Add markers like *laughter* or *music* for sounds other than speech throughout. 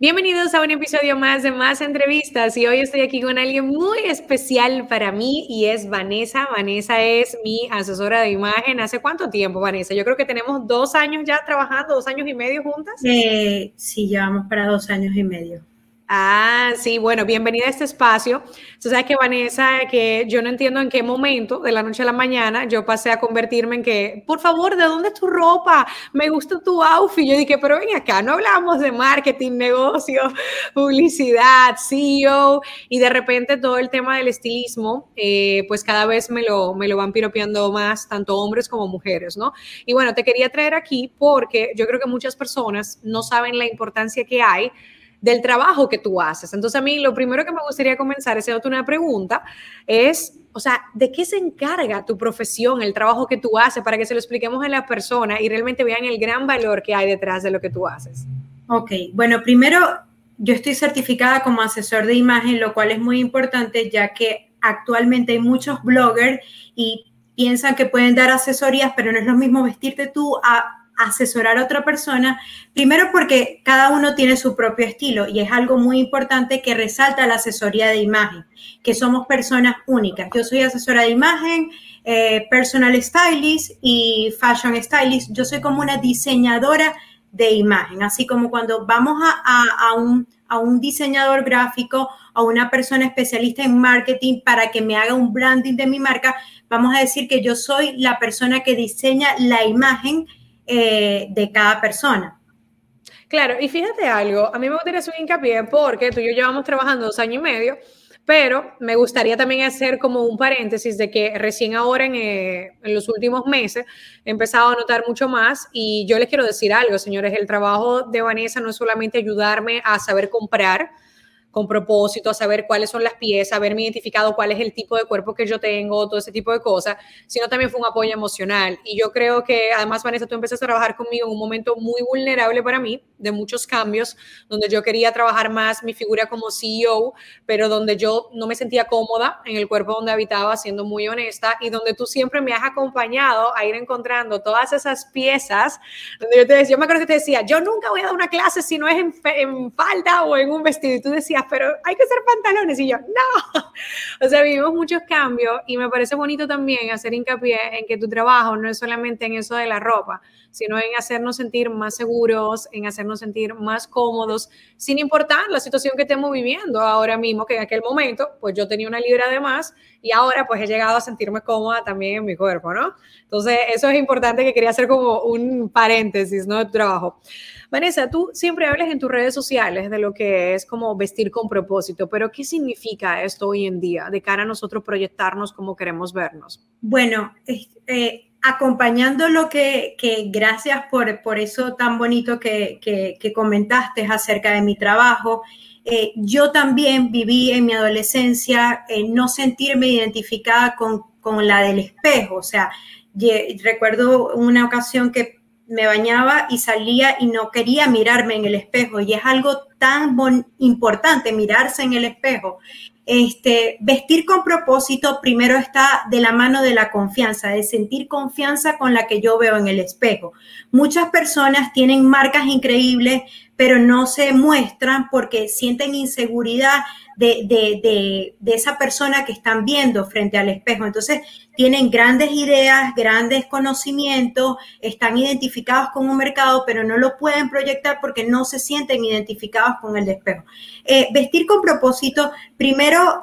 Bienvenidos a un episodio más de Más Entrevistas y hoy estoy aquí con alguien muy especial para mí y es Vanessa. Vanessa es mi asesora de imagen. ¿Hace cuánto tiempo, Vanessa? Yo creo que tenemos dos años ya trabajando, dos años y medio juntas. Eh, sí, llevamos para dos años y medio. Ah, sí, bueno, bienvenida a este espacio. Tú sabes que Vanessa, que yo no entiendo en qué momento de la noche a la mañana yo pasé a convertirme en que, por favor, ¿de dónde es tu ropa? Me gusta tu outfit. Yo dije, pero ven acá, no hablamos de marketing, negocio, *laughs* publicidad, CEO, y de repente todo el tema del estilismo, eh, pues cada vez me lo, me lo van piropeando más, tanto hombres como mujeres, ¿no? Y bueno, te quería traer aquí porque yo creo que muchas personas no saben la importancia que hay del trabajo que tú haces. Entonces a mí lo primero que me gustaría comenzar, haciéndote una pregunta, es, o sea, ¿de qué se encarga tu profesión, el trabajo que tú haces, para que se lo expliquemos a la persona y realmente vean el gran valor que hay detrás de lo que tú haces? Ok, bueno, primero yo estoy certificada como asesor de imagen, lo cual es muy importante ya que actualmente hay muchos bloggers y piensan que pueden dar asesorías, pero no es lo mismo vestirte tú a asesorar a otra persona, primero porque cada uno tiene su propio estilo y es algo muy importante que resalta la asesoría de imagen, que somos personas únicas. Yo soy asesora de imagen, eh, personal stylist y fashion stylist. Yo soy como una diseñadora de imagen, así como cuando vamos a, un, a un diseñador gráfico, a una persona especialista en marketing para que me haga un branding de mi marca, vamos a decir que yo soy la persona que diseña la imagen eh, de cada persona. Claro, y fíjate algo, a mí me gustaría hacer un hincapié porque tú y yo llevamos trabajando dos años y medio, pero me gustaría también hacer como un paréntesis de que recién ahora en, eh, en, los últimos meses he empezado a notar mucho más y yo les quiero decir algo, señores, el trabajo de Vanessa no es solamente ayudarme a saber comprar, con propósito, a saber cuáles son las piezas, haberme identificado cuál es el tipo de cuerpo que yo tengo, todo ese tipo de cosas, sino también fue un apoyo emocional. Y yo creo que además, Vanessa, tú empezaste a trabajar conmigo en un momento muy vulnerable para mí, de muchos cambios, donde yo quería trabajar más mi figura como CEO, pero donde yo no me sentía cómoda en el cuerpo donde habitaba, siendo muy honesta, y donde tú siempre me has acompañado a ir encontrando todas esas piezas, donde yo te decía, yo me acuerdo que te decía, yo nunca voy a dar una clase si no es en, en falda o en un vestido, y tú decías, pero hay que hacer pantalones. Y yo, no. *laughs* O sea, vivimos muchos cambios y me parece bonito también hacer hincapié en que tu trabajo no es solamente en eso de la ropa, sino en hacernos sentir más seguros, en hacernos sentir más cómodos, sin importar la situación que estemos viviendo ahora mismo, que en aquel momento, pues yo tenía una libra de más y ahora pues he llegado a sentirme cómoda también en mi cuerpo, ¿no? Entonces, eso es importante que quería hacer como un paréntesis, ¿no? Trabajo. Vanessa, tú siempre hablas en tus redes sociales de lo que es como vestir con propósito, pero ¿qué significa esto hoy en día de cara a nosotros proyectarnos como queremos vernos? Bueno, eh, acompañando lo que, gracias por, por eso tan bonito que, que, comentaste acerca de mi trabajo. Eh, yo también viví en mi adolescencia no sentirme identificada con, con la del espejo, o sea, recuerdo una ocasión que me bañaba y salía y no quería mirarme en el espejo. Y es algo tan importante mirarse en el espejo. Este, vestir con propósito primero está de la mano de la confianza, de sentir confianza con la que yo veo en el espejo. Muchas personas tienen marcas increíbles, pero no se muestran porque sienten inseguridad de, esa persona que están viendo frente al espejo. Entonces, tienen grandes ideas, grandes conocimientos, están identificados con un mercado, pero no lo pueden proyectar porque no se sienten identificados con el espejo. Eh, vestir con propósito, primero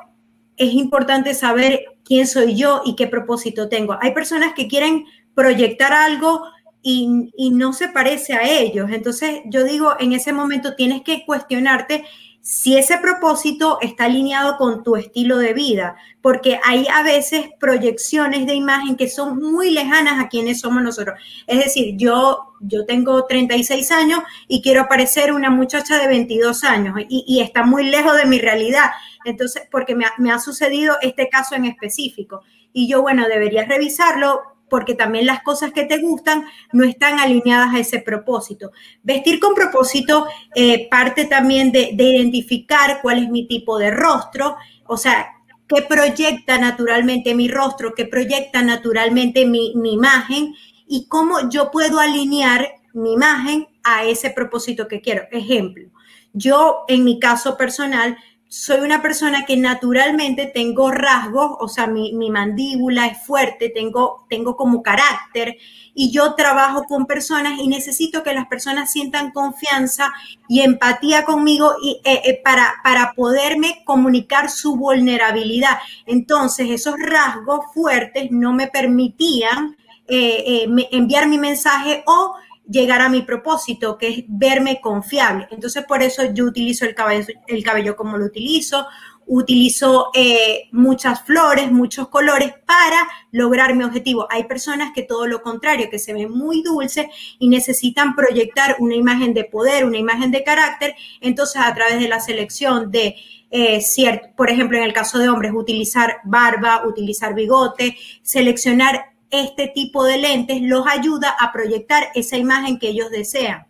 es importante saber quién soy yo y qué propósito tengo. Hay personas que quieren proyectar algo y, y, no se parece a ellos. Entonces yo digo, en ese momento tienes que cuestionarte si ese propósito está alineado con tu estilo de vida, porque hay a veces proyecciones de imagen que son muy lejanas a quienes somos nosotros. Es decir, yo, yo tengo 36 años y quiero parecer una muchacha de 22 años y, está muy lejos de mi realidad. Entonces, porque me ha, me ha sucedido este caso en específico. Y yo, bueno, debería revisarlo porque también las cosas que te gustan no están alineadas a ese propósito. Vestir con propósito eh, parte también de, identificar cuál es mi tipo de rostro, o sea, qué proyecta naturalmente mi rostro, qué proyecta naturalmente mi, mi imagen y cómo yo puedo alinear mi imagen a ese propósito que quiero. Ejemplo, yo en mi caso personal soy una persona que naturalmente tengo rasgos, o sea, mi, mandíbula es fuerte, tengo, tengo como carácter y yo trabajo con personas y necesito que las personas sientan confianza y empatía conmigo y, eh, eh, para, para poderme comunicar su vulnerabilidad. Entonces, esos rasgos fuertes no me permitían eh, enviar mi mensaje o llegar a mi propósito, que es verme confiable. Entonces, por eso yo utilizo el cabello, el cabello como lo utilizo, utilizo eh, muchas flores, muchos colores para lograr mi objetivo. Hay personas que todo lo contrario, que se ven muy dulces y necesitan proyectar una imagen de poder, una imagen de carácter. Entonces, a través de la selección de eh, cierto, por ejemplo, en el caso de hombres, utilizar barba, utilizar bigote, seleccionar este tipo de lentes los ayuda a proyectar esa imagen que ellos desean.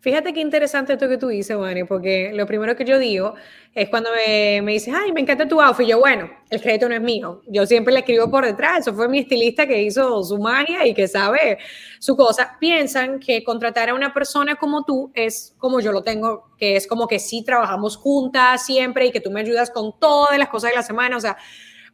Fíjate qué interesante esto que tú dices, Wani, porque lo primero que yo digo es cuando me, me dices, ay, me encanta tu outfit. Yo, bueno, el crédito no es mío. Yo siempre le escribo por detrás. Eso fue mi estilista que hizo su magia y que sabe su cosa. Piensan que contratar a una persona como tú es como yo lo tengo, que es como que sí trabajamos juntas siempre y que tú me ayudas con todas las cosas de la semana. O sea,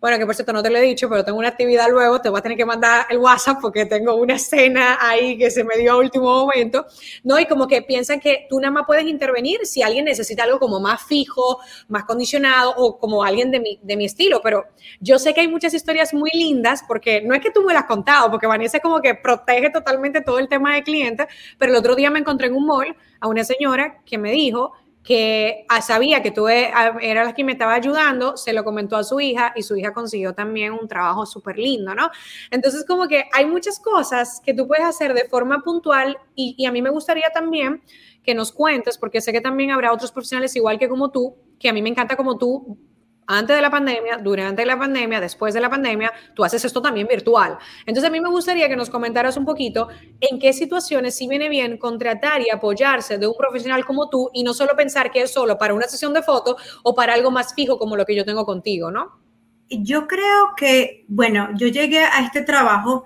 bueno, que por cierto no te lo he dicho, pero tengo una actividad luego, te voy a tener que mandar el WhatsApp porque tengo una escena ahí que se me dio a último momento, ¿no? Y como que piensan que tú nada más puedes intervenir si alguien necesita algo como más fijo, más condicionado o como alguien de mi, de mi estilo, pero yo sé que hay muchas historias muy lindas porque no es que tú me las has contado, porque Vanessa como que protege totalmente todo el tema de clientes, pero el otro día me encontré en un mall a una señora que me dijo, que ah, sabía que tú ah, eras la que me estaba ayudando, se lo comentó a su hija y su hija consiguió también un trabajo súper lindo, ¿no? Entonces, como que hay muchas cosas que tú puedes hacer de forma puntual y, y a mí me gustaría también que nos cuentes, porque sé que también habrá otros profesionales igual que como tú, que a mí me encanta como tú antes de la pandemia, durante la pandemia, después de la pandemia, tú haces esto también virtual. Entonces a mí me gustaría que nos comentaras un poquito en qué situaciones sí viene bien contratar y apoyarse de un profesional como tú y no solo pensar que es solo para una sesión de fotos o para algo más fijo como lo que yo tengo contigo, ¿no? Yo creo que, bueno, yo llegué a este trabajo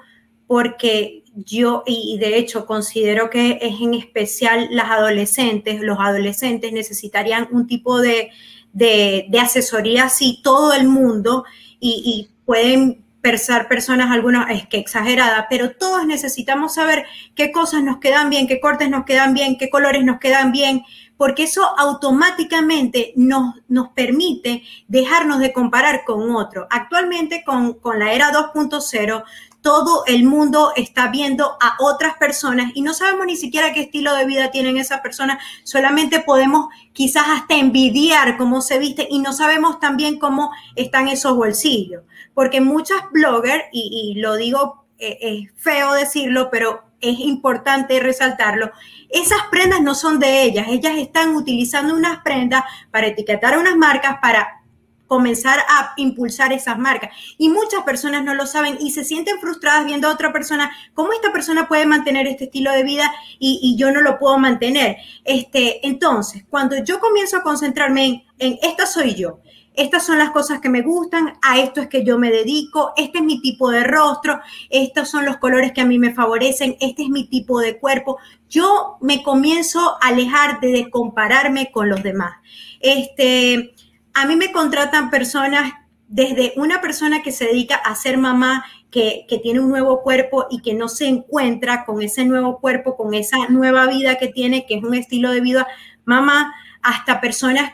porque yo, y de hecho considero que es en especial las adolescentes, los adolescentes necesitarían un tipo de de, asesoría así todo el mundo y, pueden pensar personas algunas es que exagerada, pero todos necesitamos saber qué cosas nos quedan bien, qué cortes nos quedan bien, qué colores nos quedan bien, porque eso automáticamente nos, nos permite dejarnos de comparar con otro. Actualmente con, con la era 2.0 todo el mundo está viendo a otras personas y no sabemos ni siquiera qué estilo de vida tienen esas personas, solamente podemos quizás hasta envidiar cómo se viste y no sabemos también cómo están esos bolsillos, porque muchas bloggers, y, lo digo, eh, es feo decirlo, pero es importante resaltarlo, esas prendas no son de ellas, ellas están utilizando unas prendas para etiquetar unas marcas, para comenzar a impulsar esas marcas. Y muchas personas no lo saben y se sienten frustradas viendo a otra persona, cómo esta persona puede mantener este estilo de vida y, yo no lo puedo mantener. Este, entonces, cuando yo comienzo a concentrarme en, esta soy yo, estas son las cosas que me gustan, a esto es que yo me dedico, este es mi tipo de rostro, estos son los colores que a mí me favorecen, este es mi tipo de cuerpo. Yo me comienzo a alejar de compararme con los demás. Este, a mí me contratan personas, desde una persona que se dedica a ser mamá, que, tiene un nuevo cuerpo y que no se encuentra con ese nuevo cuerpo, con esa nueva vida que tiene, que es un estilo de vida. Mamá, hasta personas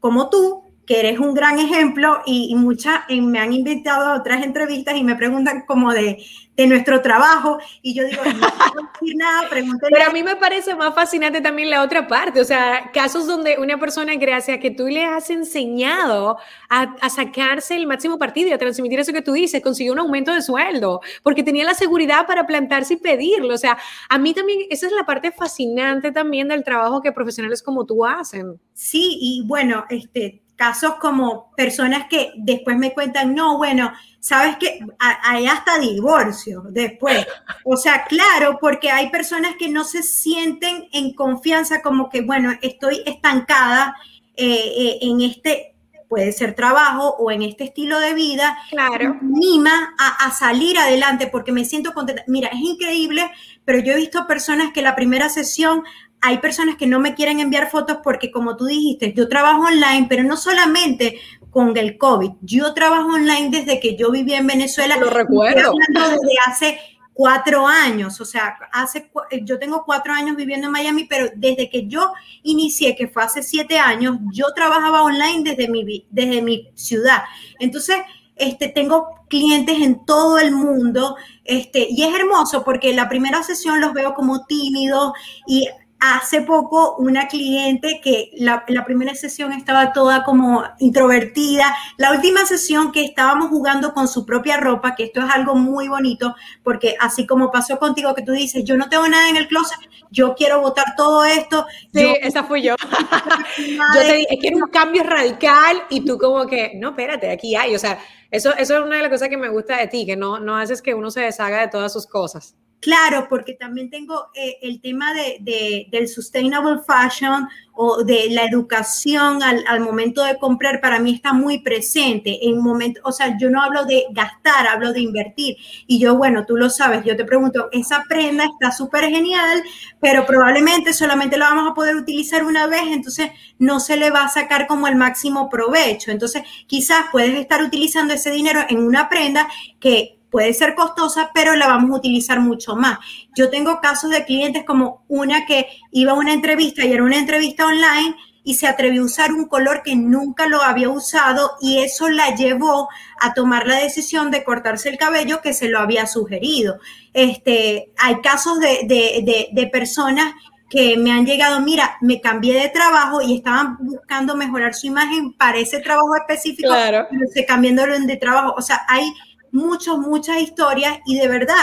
como tú, que eres un gran ejemplo y, muchas me han invitado a otras entrevistas y me preguntan como de, de nuestro trabajo y yo digo, no puedo decir nada, pregúntale. Pero a mí me parece más fascinante también la otra parte, o sea, casos donde una persona, gracias que tú le has enseñado a, a sacarse el máximo partido y a transmitir eso que tú dices, consiguió un aumento de sueldo, porque tenía la seguridad para plantarse y pedirlo, o sea, a mí también, esa es la parte fascinante también del trabajo que profesionales como tú hacen. Sí, y bueno, este, casos como personas que después me cuentan, no, bueno, sabes que hay hasta divorcio después. O sea, claro, porque hay personas que no se sienten en confianza como que, bueno, estoy estancada eh, eh, en este, puede ser trabajo o en este estilo de vida, claro. me anima a, a, salir adelante porque me siento contenta. Mira, es increíble, pero yo he visto personas que la primera sesión hay personas que no me quieren enviar fotos porque, como tú dijiste, yo trabajo online, pero no solamente con el COVID. Yo trabajo online desde que yo vivía en Venezuela. Lo recuerdo. Desde hace cuatro años, o sea, hace, yo tengo cuatro años viviendo en Miami, pero desde que yo inicié, que fue hace siete años, yo trabajaba online desde mi, desde mi ciudad. Entonces, este, tengo clientes en todo el mundo, este, y es hermoso porque la primera sesión los veo como tímidos y hace poco una cliente que la, primera sesión estaba toda como introvertida, la última sesión que estábamos jugando con su propia ropa, que esto es algo muy bonito, porque así como pasó contigo que tú dices, yo no tengo nada en el closet, yo quiero botar todo esto. Sí, esa fui yo. *laughs* yo te dije, quiero un cambio radical y tú como que, no, espérate, aquí hay, o sea, eso, eso es una de las cosas que me gusta de ti, que no, no haces que uno se deshaga de todas sus cosas. Claro, porque también tengo eh, el tema de, del sustainable fashion o de la educación al, momento de comprar, para mí está muy presente. En momento, o sea, yo no hablo de gastar, hablo de invertir. Y yo, bueno, tú lo sabes, yo te pregunto, esa prenda está súper genial, pero probablemente solamente la vamos a poder utilizar una vez, entonces no se le va a sacar como el máximo provecho. Entonces, quizás puedes estar utilizando ese dinero en una prenda que puede ser costosa, pero la vamos a utilizar mucho más. Yo tengo casos de clientes como una que iba a una entrevista y era una entrevista online y se atrevió a usar un color que nunca lo había usado y eso la llevó a tomar la decisión de cortarse el cabello que se lo había sugerido. Este, hay casos de, de, de, personas que me han llegado, mira, me cambié de trabajo y estaban buscando mejorar su imagen para ese trabajo específico, claro. pero se cambiándolo de trabajo. O sea, hay muchas, muchas historias y de verdad,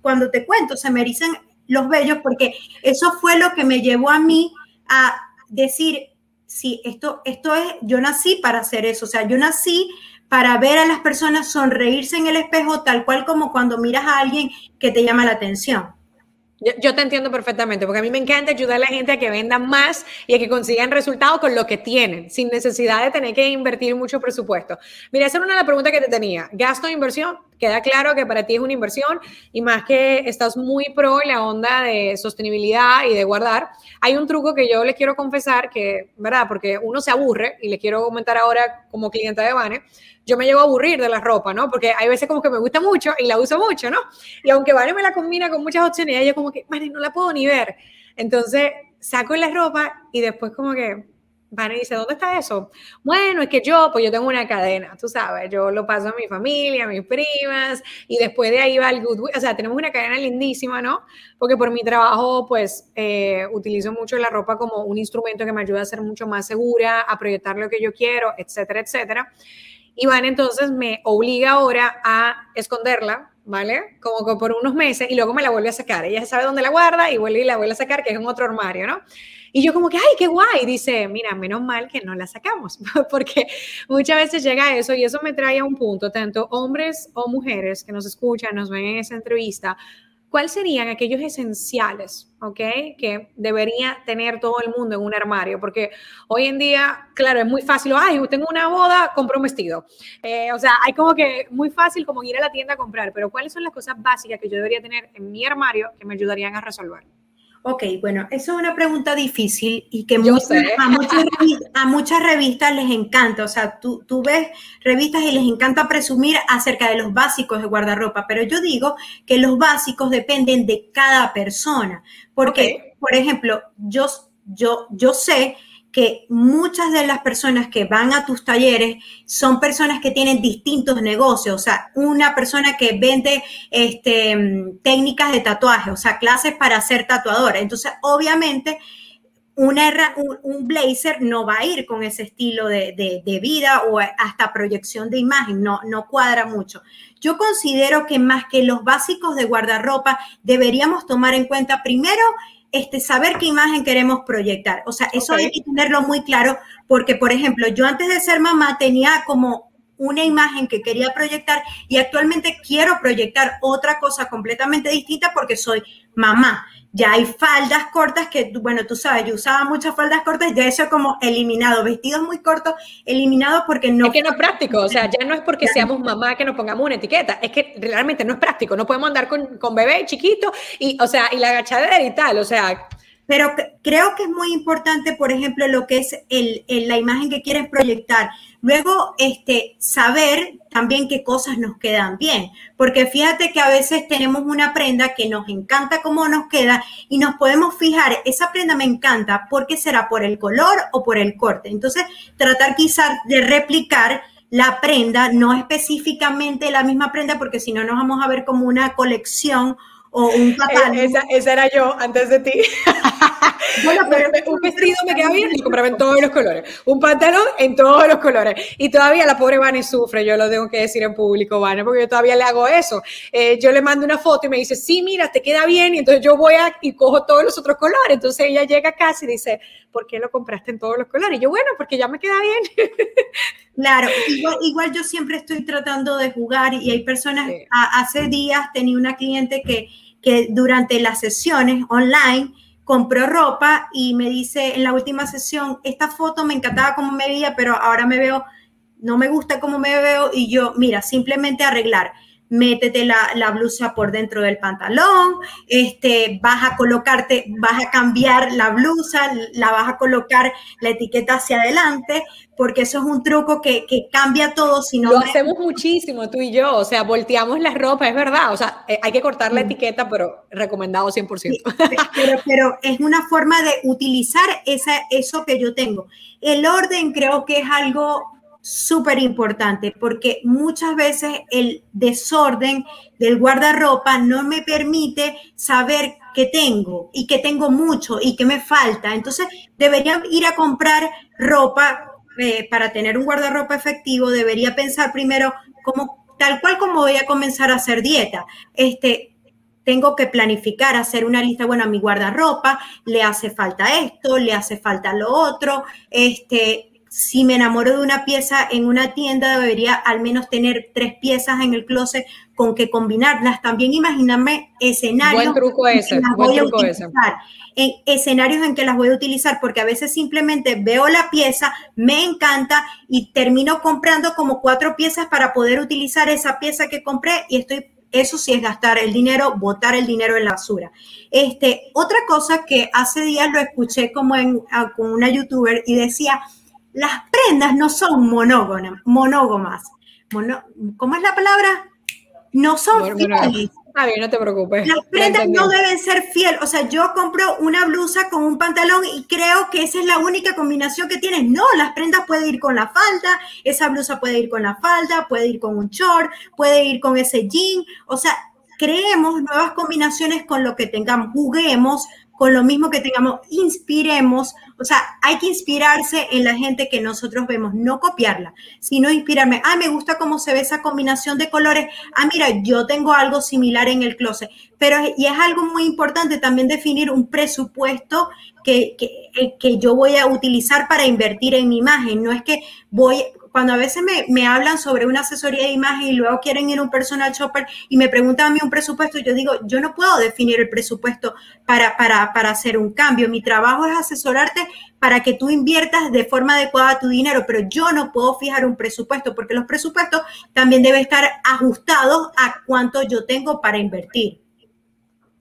cuando te cuento, se me erizan los vellos porque eso fue lo que me llevó a mí a decir, sí, esto, esto es, yo nací para hacer eso, o sea, yo nací para ver a las personas sonreírse en el espejo tal cual como cuando miras a alguien que te llama la atención. Yo, te entiendo perfectamente, porque a mí me encanta ayudar a la gente a que vendan más y a que consigan resultados con lo que tienen, sin necesidad de tener que invertir mucho presupuesto. Mira, esa era una de las preguntas que te tenía. ¿Gasto de inversión? Queda claro que para ti es una inversión y más que estás muy pro en la onda de sostenibilidad y de guardar. Hay un truco que yo les quiero confesar que, ¿verdad? Porque uno se aburre y les quiero comentar ahora como cliente de Vane yo me llego a aburrir de la ropa, ¿no? Porque hay veces como que me gusta mucho y la uso mucho, ¿no? Y aunque Vane me la combina con muchas opciones, ella como que, Vane, no la puedo ni ver. Entonces saco la ropa y después como que Vane dice, ¿dónde está eso? Bueno, es que yo, pues yo tengo una cadena, tú sabes, yo lo paso a mi familia, a mis primas, y después de ahí va el Goodwill, o sea, tenemos una cadena lindísima, ¿no? Porque por mi trabajo, pues, eh, utilizo mucho la ropa como un instrumento que me ayuda a ser mucho más segura, a proyectar lo que yo quiero, etcétera, etcétera. Iván entonces me obliga ahora a esconderla, ¿vale? Como que por unos meses y luego me la vuelve a sacar. Ella sabe dónde la guarda y vuelve y la vuelve a sacar, que es en otro armario, ¿no? Y yo como que, ay, qué guay. Dice, mira, menos mal que no la sacamos, *laughs* porque muchas veces llega eso y eso me trae a un punto, tanto hombres o mujeres que nos escuchan, nos ven en esa entrevista, ¿cuáles serían aquellos esenciales, ok, que debería tener todo el mundo en un armario? Porque hoy en día, claro, es muy fácil, ay, tengo una boda, compro un vestido. Eh, o sea, hay como que muy fácil como ir a la tienda a comprar, pero ¿cuáles son las cosas básicas que yo debería tener en mi armario que me ayudarían a resolver? Ok, bueno, eso es una pregunta difícil y que muchas, a, muchas revistas, a, muchas revistas, les encanta. O sea, tú, tú, ves revistas y les encanta presumir acerca de los básicos de guardarropa, pero yo digo que los básicos dependen de cada persona. Porque, okay. por ejemplo, yo, yo, yo sé que muchas de las personas que van a tus talleres son personas que tienen distintos negocios, o sea, una persona que vende este, técnicas de tatuaje, o sea, clases para ser tatuadora. Entonces, obviamente, un, blazer no va a ir con ese estilo de, de, de, vida o hasta proyección de imagen, no, no cuadra mucho. Yo considero que más que los básicos de guardarropa, deberíamos tomar en cuenta primero este, saber qué imagen queremos proyectar. O sea, eso hay que tenerlo muy claro porque, por ejemplo, yo antes de ser mamá tenía como una imagen que quería proyectar y actualmente quiero proyectar otra cosa completamente distinta porque soy mamá ya hay faldas cortas que, bueno, tú sabes, yo usaba muchas faldas cortas, ya eso como eliminado, vestidos muy cortos, eliminado porque no... Es que no es práctico, o sea, ya no es porque seamos mamá que nos pongamos una etiqueta, es que realmente no es práctico, no podemos andar con, con bebé chiquito y, o sea, y la agachadera y tal, o sea, pero creo que es muy importante, por ejemplo, lo que es la imagen que quieres proyectar. Luego, este, saber también qué cosas nos quedan bien, porque fíjate que a veces tenemos una prenda que nos encanta cómo nos queda y nos podemos fijar, esa prenda me encanta, porque será por el color o por el corte. Entonces, tratar quizás de replicar la prenda, no específicamente la misma prenda, porque si no nos vamos a ver como una colección o un pantalón. Eh, esa, esa, era yo antes de ti. *laughs* Bueno, pero *laughs* un vestido me queda bien, lo compraba en todos los colores. Un pantalón en todos los colores. Y todavía la pobre Vane sufre, yo lo tengo que decir en público, Vane, porque yo todavía le hago eso. Eh, yo le mando una foto y me dice, sí, mira, te queda bien. Y entonces yo voy a, y cojo todos los otros colores. Entonces ella llega a casa y dice, ¿por qué lo compraste en todos los colores? Y yo, bueno, porque ya me queda bien. *laughs* Claro, igual, yo siempre estoy tratando de jugar y hay personas, hace días tenía una cliente que, que durante las sesiones online compró ropa y me dice en la última sesión, esta foto me encantaba como me veía, pero ahora me veo, no me gusta cómo me veo y yo, mira, simplemente arreglar métete la, blusa por dentro del pantalón, este, vas a colocarte, vas a cambiar la blusa, la vas a colocar la etiqueta hacia adelante, porque eso es un truco que, cambia todo. Si no Lo hacemos muchísimo, tú y yo, o sea, volteamos la ropa, es verdad, o sea, eh, hay que cortar la mm. etiqueta, pero recomendado 100%. pero, pero es una forma de utilizar esa, eso que yo tengo. El orden creo que es algo súper importante porque muchas veces el desorden del guardarropa no me permite saber qué tengo y que tengo mucho y que me falta. Entonces debería ir a comprar ropa eh, para tener un guardarropa efectivo. Debería pensar primero como tal cual como voy a comenzar a hacer dieta. Este, tengo que planificar, hacer una lista, bueno, a mi guardarropa le hace falta esto, le hace falta lo otro, este, si me enamoro de una pieza en una tienda, debería al menos tener tres piezas en el closet con que combinarlas. También imaginarme escenarios. Buen truco ese, buen truco ese. En escenarios en que las voy a utilizar, porque a veces simplemente veo la pieza, me encanta y termino comprando como cuatro piezas para poder utilizar esa pieza que compré y estoy eso sí es gastar el dinero, botar el dinero en la basura. Este, otra cosa que hace días lo escuché como en, con una youtuber y decía, las prendas no son monógonas, monógamas. ¿Cómo es la palabra? No son fieles. Ah, bien, no te preocupes. Las prendas no deben ser fieles. O sea, yo compro una blusa con un pantalón y creo que esa es la única combinación que tienes. No, las prendas pueden ir con la falda, esa blusa puede ir con la falda, puede ir con un short, puede ir con ese jean. O sea, creemos nuevas combinaciones con lo que tengamos, juguemos con lo mismo que tengamos, inspiremos, o sea, hay que inspirarse en la gente que nosotros vemos, no copiarla, sino inspirarme, ah, me gusta cómo se ve esa combinación de colores, ah, mira, yo tengo algo similar en el closet, pero y es algo muy importante también definir un presupuesto que, que, que yo voy a utilizar para invertir en mi imagen, no es que voy, cuando a veces me, hablan sobre una asesoría de imagen y luego quieren ir a un personal shopper y me preguntan a mí un presupuesto, yo digo, yo no puedo definir el presupuesto para, para, para hacer un cambio. Mi trabajo es asesorarte para que tú inviertas de forma adecuada tu dinero, pero yo no puedo fijar un presupuesto porque los presupuestos también deben estar ajustados a cuánto yo tengo para invertir.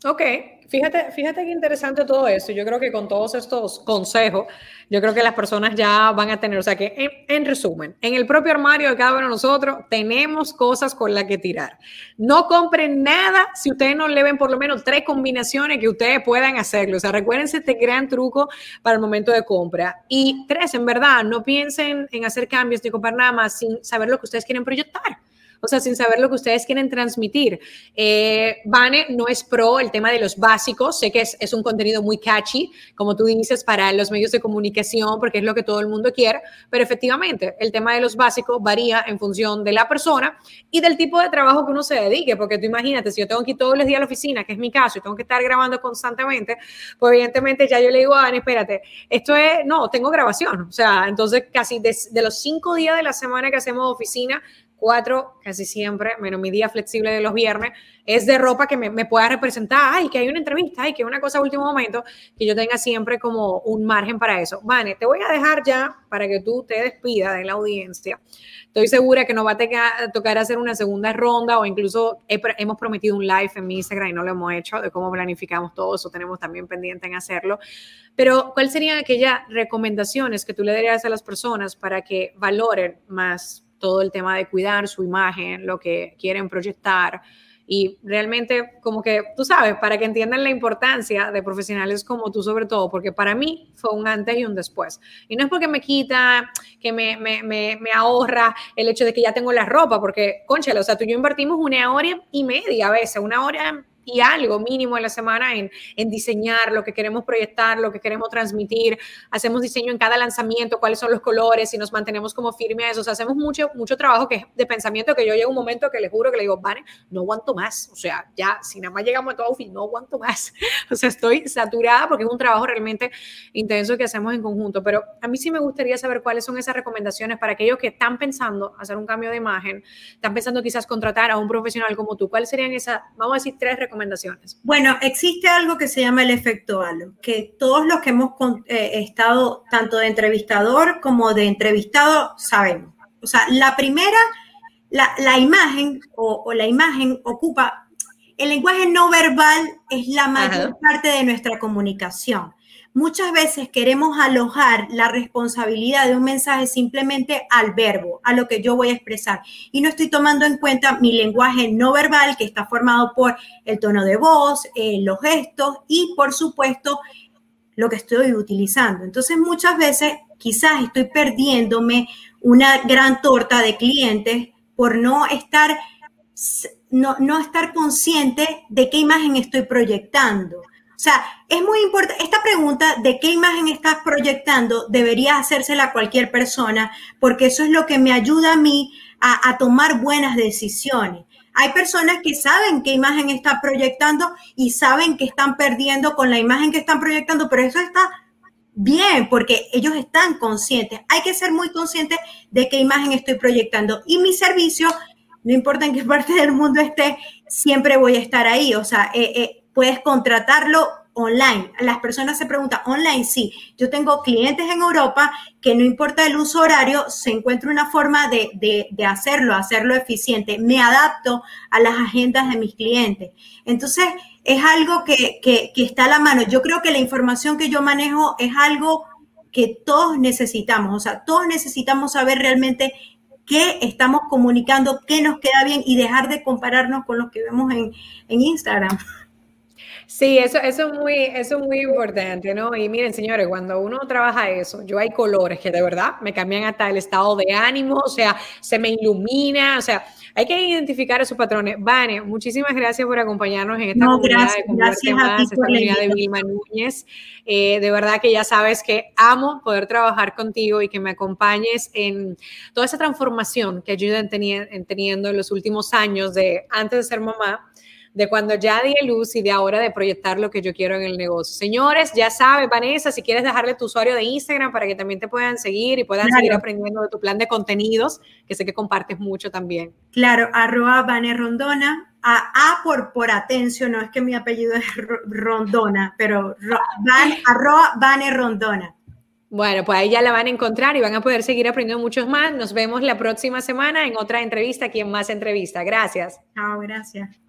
Ok, Fíjate, fíjate qué interesante todo eso. Yo creo que con todos estos consejos, yo creo que las personas ya van a tener, o sea que en, resumen, en el propio armario de cada uno de nosotros tenemos cosas con las que tirar. No compren nada si ustedes no le ven por lo menos tres combinaciones que ustedes puedan hacerlo. O sea, recuérdense este gran truco para el momento de compra. Y tres, en verdad, no piensen en hacer cambios ni comprar nada más sin saber lo que ustedes quieren proyectar. O sea, sin saber lo que ustedes quieren transmitir. Eh, Vane no es pro el tema de los básicos, sé que es, un contenido muy catchy, como tú dices, para los medios de comunicación, porque es lo que todo el mundo quiere, pero efectivamente el tema de los básicos varía en función de la persona y del tipo de trabajo que uno se dedique, porque tú imagínate, si yo tengo que ir todos los días a la oficina, que es mi caso, y tengo que estar grabando constantemente, pues evidentemente ya yo le digo a Vane, espérate, esto es, no, tengo grabación, o sea, entonces casi de, de los cinco días de la semana que hacemos oficina, cuatro, casi siempre, menos mi día flexible de los viernes, es de ropa que me, pueda representar, ay, que hay una entrevista, ay, que una cosa último momento, que yo tenga siempre como un margen para eso. Vane, te voy a dejar ya para que tú te despidas de la audiencia. Estoy segura que nos va a tocar hacer una segunda ronda o incluso hemos prometido un live en mi Instagram y no lo hemos hecho, de cómo planificamos todo eso, tenemos también pendiente en hacerlo. Pero, ¿cuáles serían aquellas recomendaciones que tú le darías a las personas para que valoren más todo el tema de cuidar su imagen, lo que quieren proyectar y realmente como que, tú sabes, para que entiendan la importancia de profesionales como tú sobre todo, porque para mí fue un antes y un después. Y no es porque me quita, que me, me, me, ahorra el hecho de que ya tengo la ropa, porque, conchale, o sea, tú y yo invertimos una hora y media a veces, una hora y algo mínimo en la semana en, en, diseñar lo que queremos proyectar, lo que queremos transmitir. Hacemos diseño en cada lanzamiento, cuáles son los colores y nos mantenemos como firmes a eso. O sea, hacemos mucho, mucho trabajo que de pensamiento que yo llego a un momento que le juro que le digo, vale, no aguanto más. O sea, ya, si nada más llegamos a todo outfit, no aguanto más. *laughs* O sea, estoy saturada porque es un trabajo realmente intenso que hacemos en conjunto. Pero a mí sí me gustaría saber cuáles son esas recomendaciones para aquellos que están pensando hacer un cambio de imagen, están pensando quizás contratar a un profesional como tú. ¿Cuáles serían esas, vamos a decir, tres recomendaciones? Recomendaciones? Bueno, existe algo que se llama el efecto halo, que todos los que hemos eh, estado tanto de entrevistador como de entrevistado sabemos. O sea, la primera, la, imagen o, la imagen ocupa, el lenguaje no verbal es la mayor parte de nuestra comunicación. Muchas veces queremos alojar la responsabilidad de un mensaje simplemente al verbo, a lo que yo voy a expresar. Y no estoy tomando en cuenta mi lenguaje no verbal, que está formado por el tono de voz, eh, los gestos y, por supuesto, lo que estoy utilizando. Entonces, muchas veces quizás estoy perdiéndome una gran torta de clientes por no estar, no, no estar consciente de qué imagen estoy proyectando. O sea, es muy importante, esta pregunta de qué imagen estás proyectando debería hacérsela a cualquier persona, porque eso es lo que me ayuda a mí a, tomar buenas decisiones. Hay personas que saben qué imagen está proyectando y saben que están perdiendo con la imagen que están proyectando, pero eso está bien porque ellos están conscientes. Hay que ser muy conscientes de qué imagen estoy proyectando. Y mi servicio, no importa en qué *laughs* parte del mundo esté, siempre voy a estar ahí. O sea, eh, eh, puedes contratarlo online. Las personas se preguntan, online, sí. Yo tengo clientes en Europa que no importa el uso horario, se encuentra una forma de, hacerlo, hacerlo eficiente. Me adapto a las agendas de mis clientes. Entonces, es algo que, está a la mano. Yo creo que la información que yo manejo es algo que todos necesitamos. O sea, todos necesitamos saber realmente qué estamos comunicando, qué nos queda bien y dejar de compararnos con lo que vemos en Instagram. Sí, eso, eso, es muy, eso es muy importante, ¿no? Y miren, señores, cuando uno trabaja eso, yo hay colores que de verdad me cambian hasta el estado de ánimo, o sea, se me ilumina, o sea, hay que identificar esos patrones. Vane, muchísimas gracias por acompañarnos en esta comunidad de gracias más, esta comunidad de Vilma Núñez. Eh, de verdad que ya sabes que amo poder trabajar contigo y que me acompañes en toda esa transformación que ayudan teniendo en los últimos años de antes de ser mamá de cuando ya di luz y de ahora de proyectar lo que yo quiero en el negocio. Señores, ya sabes, Vanessa, si quieres dejarle tu usuario de Instagram para que también te puedan seguir y puedan seguir aprendiendo de tu plan de contenidos, que sé que compartes mucho también. Claro, arroba Vane Rondona, a, por, por atención, no es que mi apellido es Rondona, pero arroba Vane Rondona. Bueno, pues ahí ya la van a encontrar y van a poder seguir aprendiendo muchos más. Nos vemos la próxima semana en otra entrevista aquí en Más Entrevista. Gracias. Chao, gracias.